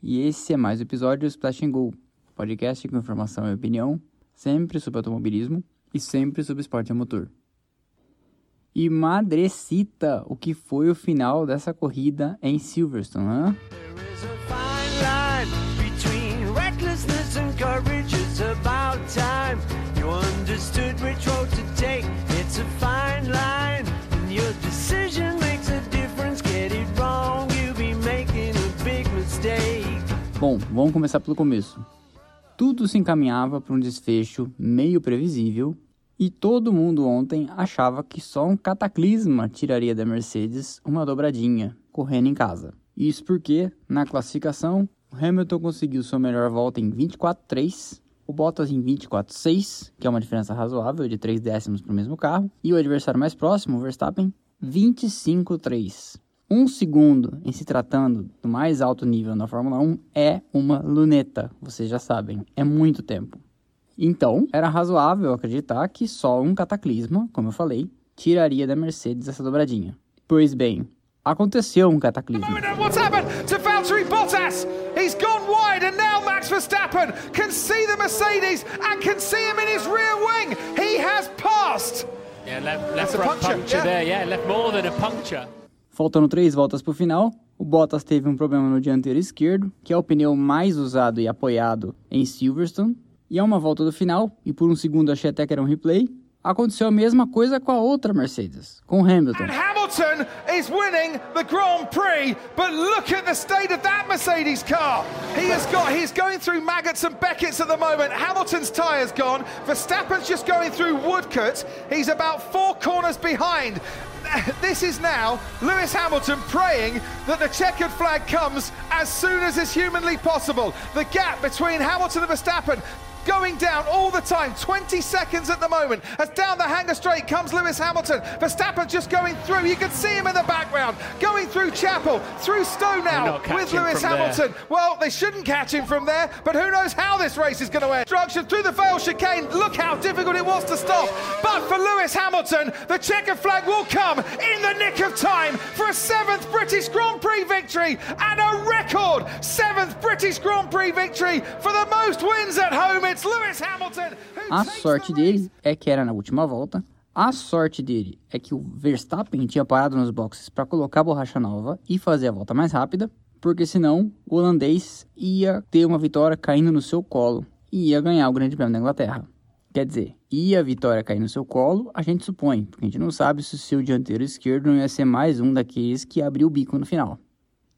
E esse é mais um episódio do Splash and Go, podcast com informação e opinião, sempre sobre automobilismo e sempre sobre esporte a motor. E madrecita, o que foi o final dessa corrida em Silverstone? There vamos começar pelo começo. Tudo se encaminhava para um desfecho meio previsível e todo mundo ontem achava que só um cataclisma tiraria da Mercedes uma dobradinha correndo em casa. Isso porque, na classificação, Hamilton conseguiu sua melhor volta em 24.3, o Bottas em 24.6, que é uma diferença razoável de 3 décimos para o mesmo carro, e o adversário mais próximo, o Verstappen, 25.3. Um segundo em se tratando do mais alto nível na Fórmula 1 é uma luneta, vocês já sabem, é muito tempo. Então, era razoável acreditar que só um cataclisma, como eu falei, tiraria da Mercedes essa dobradinha. Pois bem, aconteceu um cataclisma. what's happened to Valtteri Bottas? He's gone wide and now Max Verstappen can see the Mercedes and can see him in his rear wing. He has passed. Yeah, left, That's left a front puncture, puncture, yeah. there, yeah, left more than a puncture. Faltando três voltas para o final, o Bottas teve um problema no dianteiro esquerdo, que é o pneu mais usado e apoiado em Silverstone. E a uma volta do final, e por um segundo achei até que era um replay, aconteceu a mesma coisa com a outra Mercedes, com Hamilton. Hamilton is winning the Grand Prix, but look at the state of that Mercedes car. He has got, he's going through maggots and Beckett's at the moment. Hamilton's tyre's gone. Verstappen's just going through Woodcut. He's about four corners behind. This is now Lewis Hamilton praying that the checkered flag comes as soon as is humanly possible. The gap between Hamilton and Verstappen going down all the time. 20 seconds at the moment. As down the hanger straight comes Lewis Hamilton. Verstappen just going through. You can see him in the background. Going through Chapel, through Stowe now with Lewis from there. Hamilton. Well, they shouldn't catch him from there, but who knows how this race is going to end. Destruction through the Vale chicane. Look how difficult it was to stop. But for Lewis Hamilton, the checkered flag will come in the nick of time for a seventh British Grand Prix victory and a record seventh British Grand Prix victory for the most wins at home. It's Lewis Hamilton. A sorte dele é que era na última volta. A sorte dele é que o Verstappen tinha parado nos boxes para colocar borracha nova e fazer a volta mais rápida, porque senão o holandês ia ter uma vitória caindo no seu colo e ia ganhar o Grande Prêmio da Inglaterra. Quer dizer, ia a vitória cair no seu colo, a gente supõe, porque a gente não sabe se o seu dianteiro esquerdo não ia ser mais um daqueles que abriu o bico no final.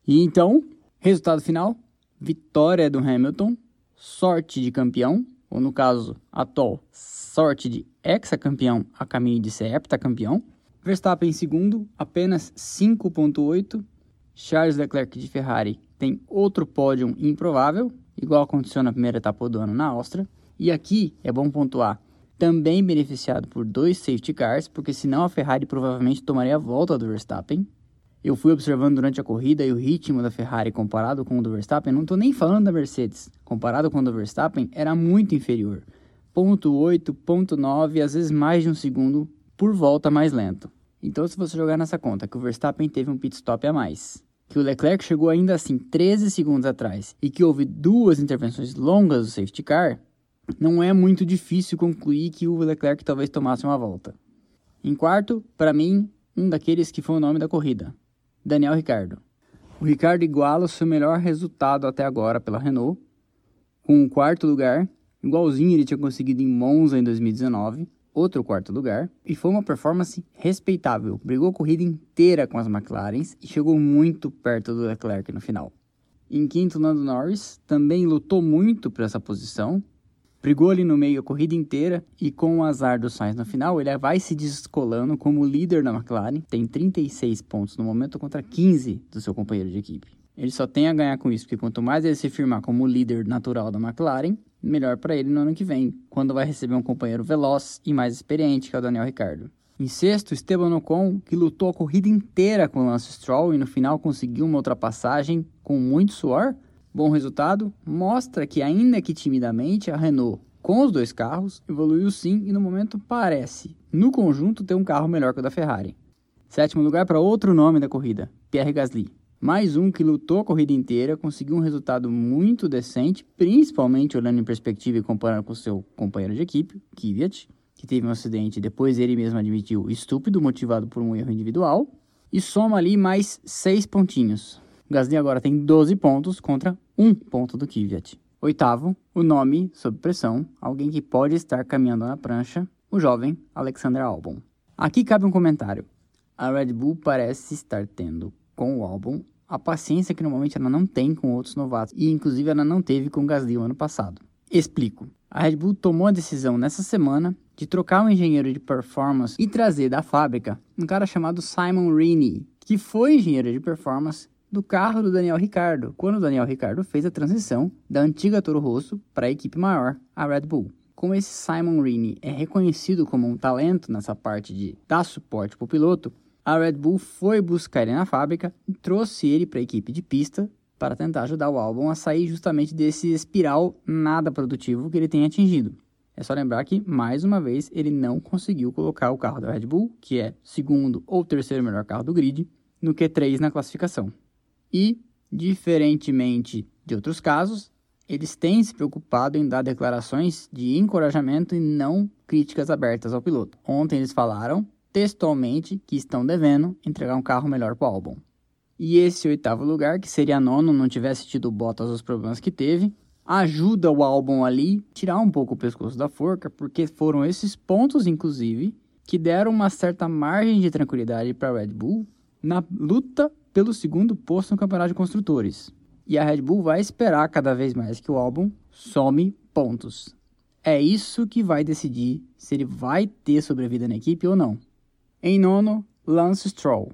E então, resultado final: vitória do Hamilton, sorte de campeão, ou no caso atual, sorte de ex-campeão a caminho de ser heptacampeão. Verstappen em segundo, apenas 5.8. Charles Leclerc de Ferrari tem outro pódio improvável, igual aconteceu na primeira etapa do ano na Áustria. E aqui é bom pontuar, também beneficiado por dois safety cars, porque senão a Ferrari provavelmente tomaria a volta do Verstappen. Eu fui observando durante a corrida e o ritmo da Ferrari comparado com o do Verstappen, não estou nem falando da Mercedes, comparado com o do Verstappen, era muito inferior. Ponto 8, ponto 9, às vezes mais de um segundo por volta mais lento. Então, se você jogar nessa conta que o Verstappen teve um pit stop a mais, que o Leclerc chegou ainda assim 13 segundos atrás e que houve duas intervenções longas do safety car, não é muito difícil concluir que o Leclerc talvez tomasse uma volta. Em quarto, para mim, um daqueles que foi o nome da corrida, Daniel Ricardo. O Ricardo iguala o seu melhor resultado até agora pela Renault, com um quarto lugar, igualzinho ele tinha conseguido em Monza em 2019, outro quarto lugar, e foi uma performance respeitável. Brigou a corrida inteira com as McLarens e chegou muito perto do Leclerc no final. Em quinto, Lando Norris também lutou muito por essa posição, brigou ali no meio a corrida inteira e com o azar do Sainz no final, ele vai se descolando como líder da McLaren, tem 36 pontos no momento contra 15 do seu companheiro de equipe. Ele só tem a ganhar com isso, porque quanto mais ele se firmar como líder natural da McLaren, melhor para ele no ano que vem, quando vai receber um companheiro veloz e mais experiente, que é o Daniel Ricciardo. Em sexto, Esteban Ocon, que lutou a corrida inteira com o Lance Stroll e no final conseguiu uma ultrapassagem com muito suor. Bom resultado, mostra que ainda que timidamente a Renault, com os dois carros, evoluiu sim e no momento parece, no conjunto, ter um carro melhor que o da Ferrari. Sétimo lugar para outro nome da corrida, Pierre Gasly. Mais um que lutou a corrida inteira, conseguiu um resultado muito decente, principalmente olhando em perspectiva e comparando com seu companheiro de equipe, Kvyat, que teve um acidente depois ele mesmo admitiu estúpido, motivado por um erro individual, e soma ali mais 6 pontinhos. O Gasly agora tem 12 pontos contra 1 ponto do Kvyat. Oitavo, o nome sob pressão, alguém que pode estar caminhando na prancha, o jovem Alexander Albon. Aqui cabe um comentário. A Red Bull parece estar tendo com o Albon a paciência que normalmente ela não tem com outros novatos e inclusive ela não teve com o Gasly o ano passado. Explico. A Red Bull tomou a decisão nessa semana de trocar o engenheiro de performance e trazer da fábrica um cara chamado Simon Rini, que foi engenheiro de performance do carro do Daniel Ricardo, quando o Daniel Ricardo fez a transição da antiga Toro Rosso para a equipe maior, a Red Bull. Como esse Simon Rini é reconhecido como um talento nessa parte de dar suporte para o piloto, a Red Bull foi buscar ele na fábrica e trouxe ele para a equipe de pista para tentar ajudar o álbum a sair justamente desse espiral nada produtivo que ele tem atingido. É só lembrar que, mais uma vez, ele não conseguiu colocar o carro da Red Bull, que é segundo ou terceiro melhor carro do grid, no Q3 na classificação. E, diferentemente de outros casos, eles têm se preocupado em dar declarações de encorajamento e não críticas abertas ao piloto. Ontem eles falaram textualmente que estão devendo entregar um carro melhor para o álbum. E esse oitavo lugar, que seria nono, não tivesse tido Bottas os problemas que teve, ajuda o álbum ali tirar um pouco o pescoço da forca, porque foram esses pontos, inclusive, que deram uma certa margem de tranquilidade para Red Bull na luta pelo segundo posto no Campeonato de Construtores. E a Red Bull vai esperar cada vez mais que o álbum some pontos. É isso que vai decidir se ele vai ter sobrevida na equipe ou não. Em nono, Lance Stroll.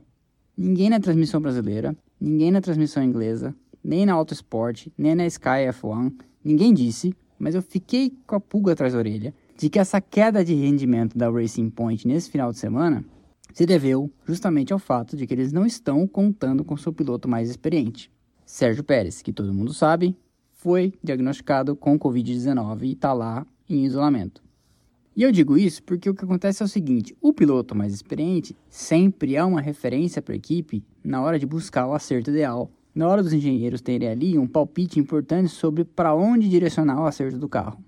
Ninguém na transmissão brasileira, ninguém na transmissão inglesa, nem na Autosport, nem na Sky F1, ninguém disse, mas eu fiquei com a pulga atrás da orelha, de que essa queda de rendimento da Racing Point nesse final de semana se deveu justamente ao fato de que eles não estão contando com seu piloto mais experiente. Sérgio Pérez, que todo mundo sabe, foi diagnosticado com Covid-19 e está lá em isolamento. E eu digo isso porque o que acontece é o seguinte: o piloto mais experiente sempre é uma referência para a equipe na hora de buscar o acerto ideal. Na hora dos engenheiros terem ali um palpite importante sobre para onde direcionar o acerto do carro.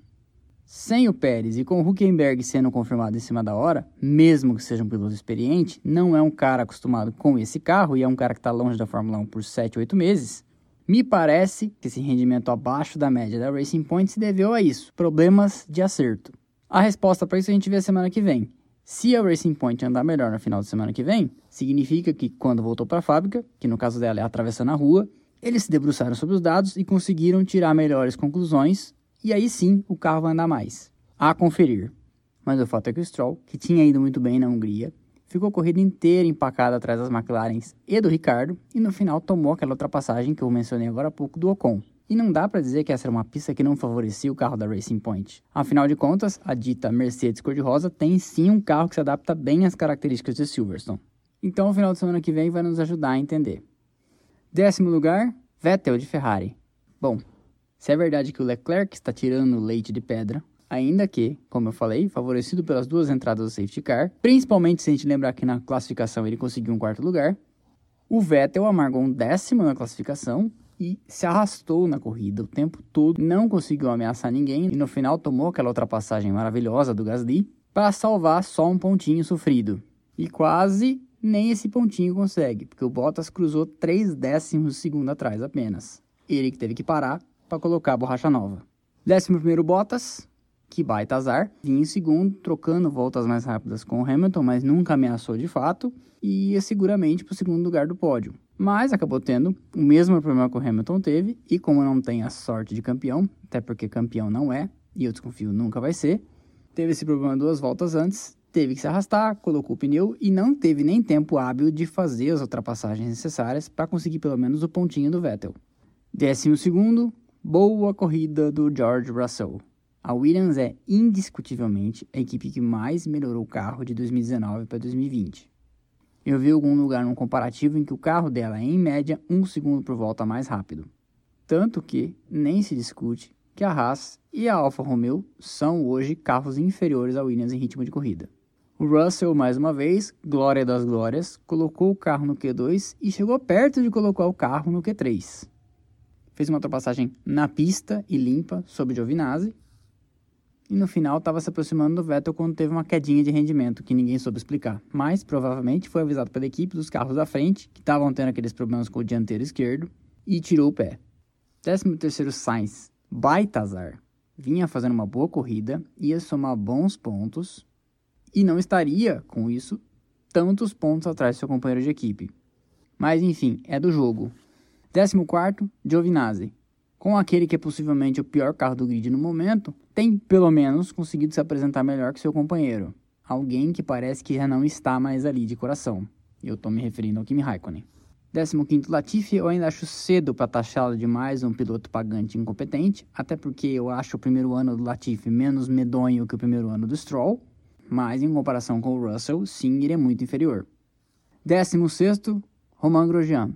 Sem o Pérez e com o Huckenberg sendo confirmado em cima da hora, mesmo que seja um piloto experiente, não é um cara acostumado com esse carro e é um cara que está longe da Fórmula 1 por 7, 8 meses, me parece que esse rendimento abaixo da média da Racing Point se deveu a isso, problemas de acerto. A resposta para isso a gente vê a semana que vem. Se a Racing Point andar melhor no final de semana que vem, significa que quando voltou para a fábrica, que no caso dela é atravessando a rua, eles se debruçaram sobre os dados e conseguiram tirar melhores conclusões, e aí sim o carro vai andar mais. A conferir. Mas o fato é que o Stroll, que tinha ido muito bem na Hungria, ficou a corrida inteira empacado atrás das McLarens e do Ricardo, e no final tomou aquela ultrapassagem que eu mencionei agora há pouco do Ocon. E não dá para dizer que essa era uma pista que não favorecia o carro da Racing Point. Afinal de contas, a dita Mercedes cor-de-rosa tem sim um carro que se adapta bem às características de Silverstone. Então, o final de semana que vem vai nos ajudar a entender. Décimo lugar, Vettel de Ferrari. Bom, se é verdade que o Leclerc está tirando leite de pedra, ainda que, como eu falei, favorecido pelas duas entradas do safety car, principalmente se a gente lembrar que na classificação ele conseguiu um quarto lugar, o Vettel amargou um décimo na classificação e se arrastou na corrida o tempo todo, não conseguiu ameaçar ninguém e no final tomou aquela ultrapassagem maravilhosa do Gasly para salvar só um pontinho sofrido. E quase nem esse pontinho consegue, porque o Bottas cruzou 3 décimos de segundo atrás apenas. Ele que teve que parar para colocar a borracha nova. Décimo primeiro Bottas, que baita azar, vinha em segundo, trocando voltas mais rápidas com o Hamilton, mas nunca ameaçou de fato, e ia seguramente para o segundo lugar do pódio mas acabou tendo o mesmo problema que o Hamilton teve, e como não tem a sorte de campeão, até porque campeão não é, e eu desconfio nunca vai ser, teve esse problema duas voltas antes, teve que se arrastar, colocou o pneu e não teve nem tempo hábil de fazer as ultrapassagens necessárias para conseguir pelo menos o pontinho do Vettel. Décimo segundo, boa corrida do George Russell. A Williams é indiscutivelmente a equipe que mais melhorou o carro de 2019 para 2020. Eu vi algum lugar num comparativo em que o carro dela é, em média, um segundo por volta mais rápido. Tanto que nem se discute que a Haas e a Alfa Romeo são hoje carros inferiores à Williams em ritmo de corrida. O Russell, mais uma vez, glória das glórias, colocou o carro no Q2 e chegou perto de colocar o carro no Q3. Fez uma ultrapassagem na pista e limpa sobre Giovinazzi. E no final estava se aproximando do Vettel quando teve uma quedinha de rendimento que ninguém soube explicar. Mas provavelmente foi avisado pela equipe dos carros da frente, que estavam tendo aqueles problemas com o dianteiro esquerdo, e tirou o pé. 13 terceiro Sainz, baita azar. Vinha fazendo uma boa corrida, ia somar bons pontos, e não estaria, com isso, tantos pontos atrás do seu companheiro de equipe. Mas enfim, é do jogo. 14, Giovinazzi. Com aquele que é possivelmente o pior carro do grid no momento, tem pelo menos conseguido se apresentar melhor que seu companheiro. Alguém que parece que já não está mais ali de coração. Eu estou me referindo ao Kimi Raikkonen. 15 Latifi, eu ainda acho cedo para taxá-lo de mais um piloto pagante incompetente, até porque eu acho o primeiro ano do Latifi menos medonho que o primeiro ano do Stroll mas em comparação com o Russell, sim, ele é muito inferior. 16, Romain Grosjean.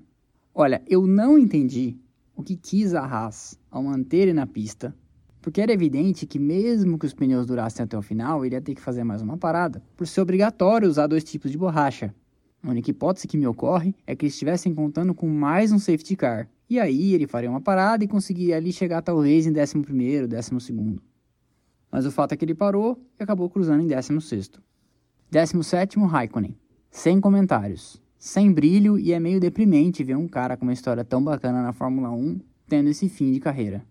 Olha, eu não entendi o que quis a Haas ao manter ele na pista, porque era evidente que mesmo que os pneus durassem até o final, ele ia ter que fazer mais uma parada, por ser obrigatório usar dois tipos de borracha. A única hipótese que me ocorre é que eles estivessem contando com mais um safety car, e aí ele faria uma parada e conseguiria ali chegar talvez em 11 º 12 mas o fato é que ele parou e acabou cruzando em 16. 17, Raikkonen. Sem comentários. Sem brilho e é meio deprimente ver um cara com uma história tão bacana na Fórmula 1 tendo esse fim de carreira.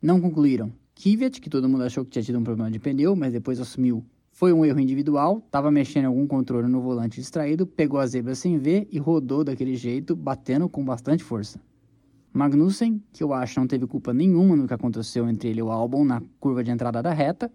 Não concluíram. Kvyat, que todo mundo achou que tinha tido um problema de pneu, mas depois assumiu foi um erro individual, estava mexendo em algum controle no volante distraído, pegou a zebra sem ver e rodou daquele jeito, batendo com bastante força. Magnussen, que eu acho não teve culpa nenhuma no que aconteceu entre ele e o Albon na curva de entrada da reta.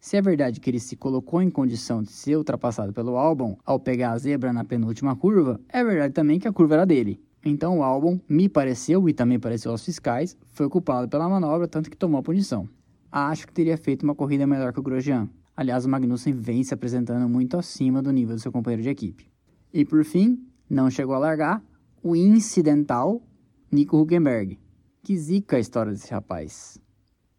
Se é verdade que ele se colocou em condição de ser ultrapassado pelo Albon ao pegar a zebra na penúltima curva, é verdade também que a curva era dele. Então o Albon, me pareceu e também pareceu aos fiscais, foi culpado pela manobra, tanto que tomou a punição. Acho que teria feito uma corrida melhor que o Grosjean. Aliás, o Magnussen vem se apresentando muito acima do nível do seu companheiro de equipe. E por fim, não chegou a largar, o incidental Nico Huckenberg. Que zica a história desse rapaz.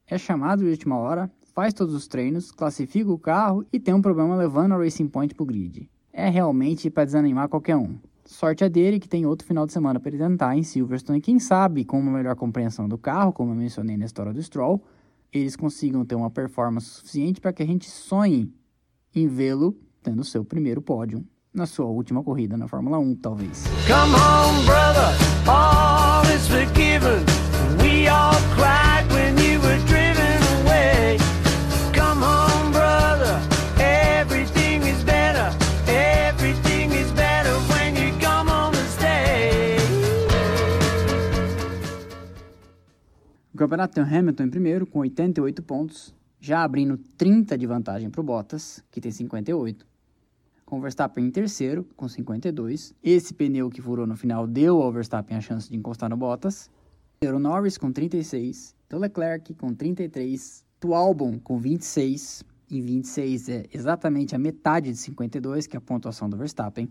É chamado de última hora, faz todos os treinos, classifica o carro e tem um problema levando a Racing Point pro grid. É realmente para desanimar qualquer um. Sorte é dele que tem outro final de semana para ele tentar em Silverstone e quem sabe, com uma melhor compreensão do carro, como eu mencionei na história do Stroll, eles consigam ter uma performance suficiente para que a gente sonhe em vê-lo tendo seu primeiro pódio na sua última corrida na Fórmula 1, talvez. Come home, brother, all is forgiven. We all cried campeonato tem o Hamilton em primeiro, com 88 pontos, já abrindo 30 de vantagem para o Bottas, que tem 58 com o Verstappen em terceiro, com 52. Esse pneu que furou no final deu ao Verstappen a chance de encostar no Bottas. O Norris com 36, o Leclerc com 33, o Albon com 26, e 26 é exatamente a metade de 52, que é a pontuação do Verstappen.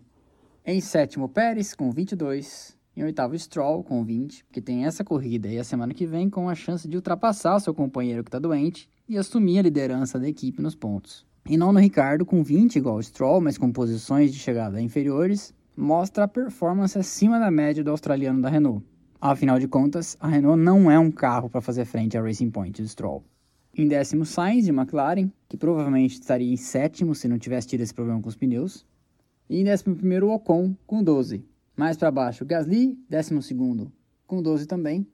Em sétimo, Pérez com 22. Em oitavo, Stroll com 20, que tem essa corrida e a semana que vem com a chance de ultrapassar seu companheiro que está doente e assumir a liderança da equipe nos pontos. Em nono, Ricardo, com 20, igual o Stroll, mas com posições de chegada inferiores, mostra a performance acima da média do australiano da Renault. Afinal de contas, a Renault não é um carro para fazer frente à Racing Point do Stroll. Em décimo, Sainz de McLaren, que provavelmente estaria em sétimo se não tivesse tido esse problema com os pneus. E em décimo primeiro, Ocon, com 12. Mais para baixo, Gasly, décimo segundo, com 12 também.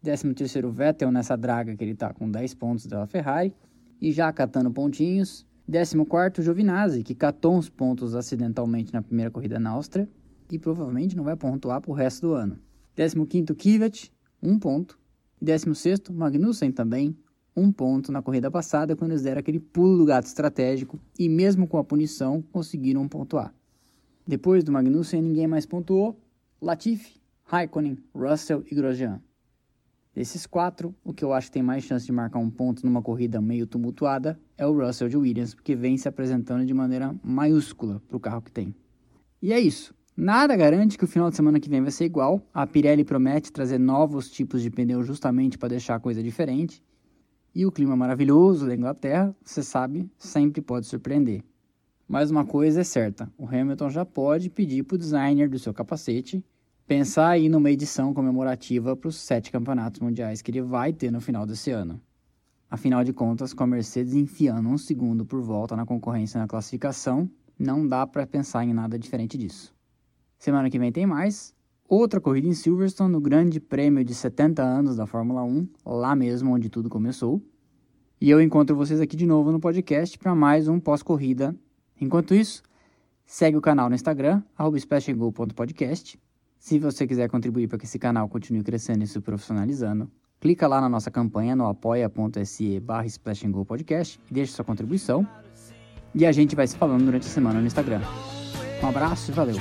Décimo terceiro, Vettel nessa draga que ele está com 10 pontos da Ferrari. E já catando pontinhos, 14º, Giovinazzi, que catou uns pontos acidentalmente na primeira corrida na Áustria e provavelmente não vai pontuar para o resto do ano. 15º, Kvyat, um ponto. E 16º, Magnussen também, um ponto na corrida passada, quando eles deram aquele pulo do gato estratégico e mesmo com a punição, conseguiram pontuar. Depois do Magnussen, ninguém mais pontuou. Latifi, Raikkonen, Russell e Grosjean. Desses quatro, o que eu acho que tem mais chance de marcar um ponto numa corrida meio tumultuada é o Russell de Williams, porque vem se apresentando de maneira maiúscula para o carro que tem. E é isso. Nada garante que o final de semana que vem vai ser igual. A Pirelli promete trazer novos tipos de pneu justamente para deixar a coisa diferente. E o clima maravilhoso da Inglaterra, você sabe, sempre pode surpreender. Mas uma coisa é certa, o Hamilton já pode pedir para o designer do seu capacete pensar aí numa edição comemorativa para os sete campeonatos mundiais que ele vai ter no final desse ano. Afinal de contas, com a Mercedes enfiando um segundo por volta na concorrência na classificação, não dá para pensar em nada diferente disso. Semana que vem tem mais. Outra corrida em Silverstone, no Grande Prêmio de 70 anos da Fórmula 1, lá mesmo onde tudo começou. E eu encontro vocês aqui de novo no podcast para mais um pós-corrida. Enquanto isso, segue o canal no Instagram, @splashinggo.podcast. Se você quiser contribuir para que esse canal continue crescendo e se profissionalizando, clica lá na nossa campanha no apoia.se barra e deixe sua contribuição. E a gente vai se falando durante a semana no Instagram. Um abraço e valeu!